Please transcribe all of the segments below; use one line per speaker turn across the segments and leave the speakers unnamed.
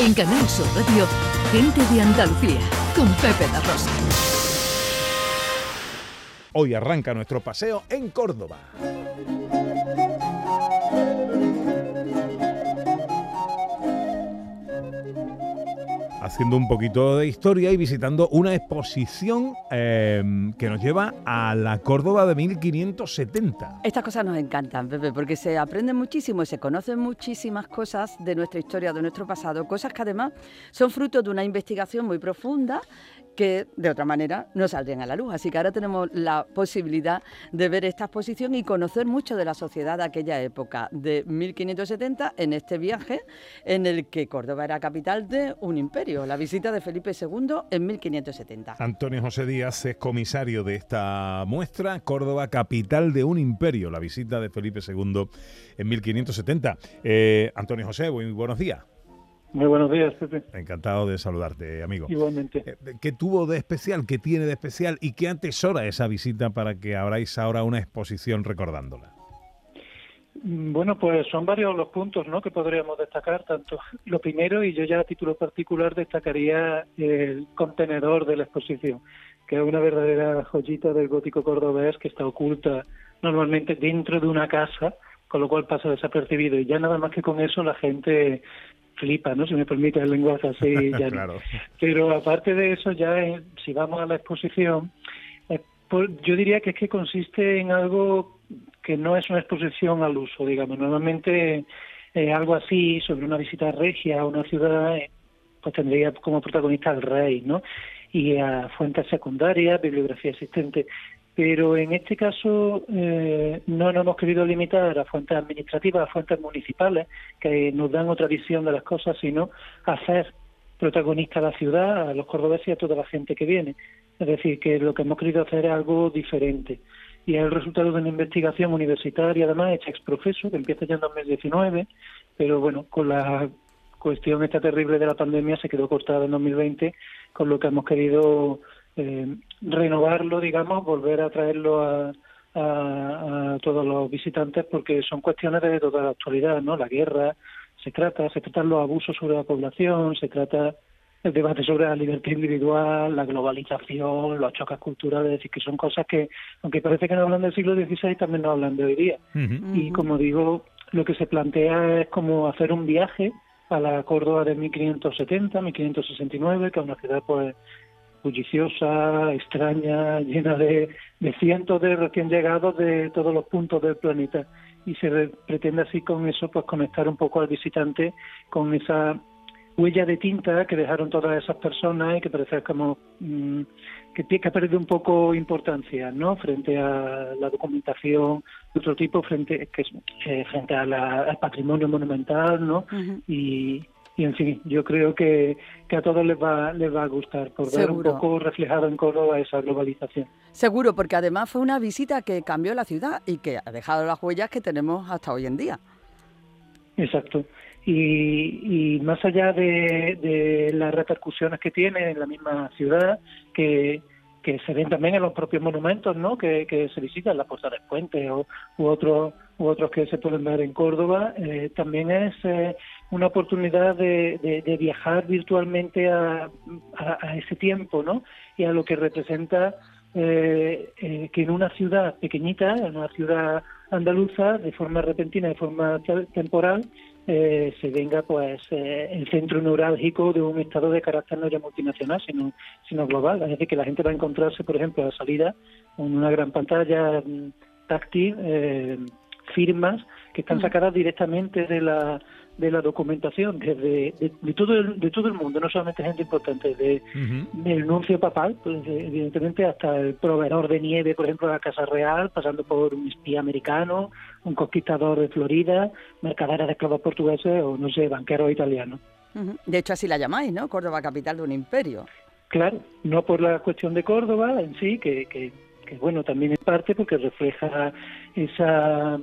En Canal Sur Radio, Gente de Andalucía, con Pepe La Rosa.
Hoy arranca nuestro paseo en Córdoba. Haciendo un poquito de historia y visitando una exposición eh, que nos lleva a la Córdoba de 1570.
Estas cosas nos encantan, Pepe, porque se aprende muchísimo y se conocen muchísimas cosas de nuestra historia, de nuestro pasado, cosas que además son fruto de una investigación muy profunda que de otra manera no saldrían a la luz. Así que ahora tenemos la posibilidad de ver esta exposición y conocer mucho de la sociedad de aquella época, de 1570, en este viaje en el que Córdoba era capital de un imperio, la visita de Felipe II en 1570.
Antonio José Díaz es comisario de esta muestra, Córdoba, capital de un imperio, la visita de Felipe II en 1570. Eh, Antonio José, muy buenos días.
Muy buenos días, Pepe.
Encantado de saludarte, amigo.
Igualmente.
Eh, ¿Qué tuvo de especial? ¿Qué tiene de especial? ¿Y qué antesora esa visita para que abráis ahora una exposición recordándola?
Mm, bueno, pues son varios los puntos ¿no? que podríamos destacar. Tanto lo primero, y yo ya a título particular destacaría el contenedor de la exposición, que es una verdadera joyita del gótico cordobés que está oculta normalmente dentro de una casa, con lo cual pasa desapercibido. Y ya nada más que con eso la gente flipa, ¿no? Si me permite el lenguaje así. Ya Pero aparte de eso, ya si vamos a la exposición, eh, pues yo diría que es que consiste en algo que no es una exposición al uso, digamos. Normalmente eh, algo así sobre una visita regia a una ciudad, eh, pues tendría como protagonista al rey, ¿no? Y a fuentes secundarias, bibliografía existente pero en este caso eh, no nos hemos querido limitar a fuentes administrativas, a fuentes municipales, que nos dan otra visión de las cosas, sino hacer protagonista a la ciudad, a los cordobeses y a toda la gente que viene. Es decir, que lo que hemos querido hacer es algo diferente. Y es el resultado de una investigación universitaria, además, hecha ex profeso, que empieza ya en 2019, pero bueno, con la cuestión esta terrible de la pandemia se quedó cortada en 2020, con lo que hemos querido eh, renovarlo, digamos, volver a traerlo a, a, todos los visitantes porque son cuestiones de toda la actualidad, ¿no? La guerra, se trata, se tratan los abusos sobre la población, se trata el debate sobre la libertad individual, la globalización, los choques culturales, es decir, que son cosas que, aunque parece que no hablan del siglo XVI, también no hablan de hoy día. Y como digo, lo que se plantea es como hacer un viaje a la Córdoba de 1570, 1569, que es una ciudad pues bulliciosa, extraña, llena de, cientos de recién llegados de todos los puntos del planeta. Y se pretende así con eso pues conectar un poco al visitante con esa huella de tinta que dejaron todas esas personas y que parece como mm, que, que ha perdido un poco importancia no frente a la documentación de otro tipo frente que eh, frente a al patrimonio monumental no y y en fin, yo creo que, a todos les va, les va a gustar por ver un poco reflejado en Córdoba esa globalización.
Seguro, porque además fue una visita que cambió la ciudad y que ha dejado las huellas que tenemos hasta hoy en día.
Exacto. Y, y más allá de, de, las repercusiones que tiene en la misma ciudad, que, se ven también en los propios monumentos ¿no? que, se visitan, la Puerta del Puente o, otros u otros que se pueden ver en Córdoba, eh, también es eh, una oportunidad de, viajar virtualmente a, a, ese tiempo ¿no? y a lo que representa eh, que en una ciudad pequeñita, en una ciudad andaluza, de forma repentina, de forma temporal, se venga pues el centro neurálgico de un estado de carácter no ya multinacional, sino, sino global. Es decir, que la gente va a encontrarse, por ejemplo, a la salida con una gran pantalla mm, táctil firmas que están mm. sacadas directamente de la de la documentación desde de, todo el, de todo el mundo no solamente gente importante de, del nuncio papal pues, evidentemente hasta el proveedor de nieve por ejemplo de la casa real pasando por un espía americano un conquistador de Florida mercaderes de esclavos portugueses o no sé banqueros italianos.
De hecho así la llamáis no Córdoba capital de un imperio.
Claro no por la cuestión de Córdoba en sí que, que, que bueno también en parte porque refleja esa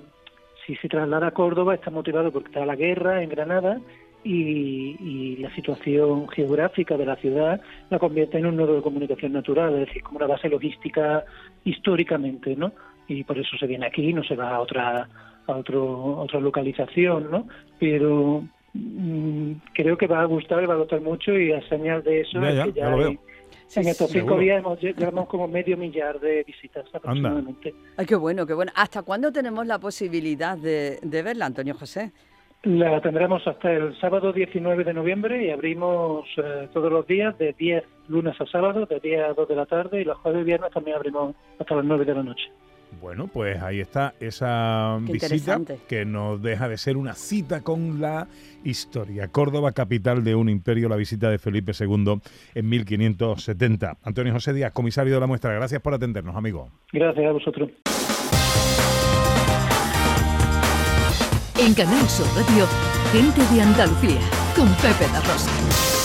si se traslada a Córdoba está motivado porque está la guerra en Granada y, la situación geográfica de la ciudad la convierte en un nodo de comunicación natural, es decir, como una base logística históricamente, ¿no? Y por eso se viene aquí, no se va a otra a otro, otra localización, ¿no? Pero mm, creo que va a gustar, va a gustar mucho y a señal de eso
Ya,
es que
ya lo veo.
En estos cinco
Seguro.
días hemos, llevamos como medio millar de visitas aproximadamente.
Ay, qué bueno, qué bueno. ¿Hasta cuándo tenemos la posibilidad de, de verla, Antonio José?
La tendremos hasta el sábado 19 de noviembre y abrimos eh, todos los días de 10 lunes a sábado, de 10 a 2 de la tarde y los jueves y viernes también abrimos hasta las 9 de la noche.
Bueno, pues ahí está esa
Qué
visita que nos deja de ser una cita con la historia. Córdoba, capital de un imperio, la visita de Felipe II en 1570. Antonio José Díaz, comisario de la muestra, gracias por atendernos, amigo.
Gracias a vosotros.
En Canal Sur Radio, gente de Andalucía, con Pepe La Rosa.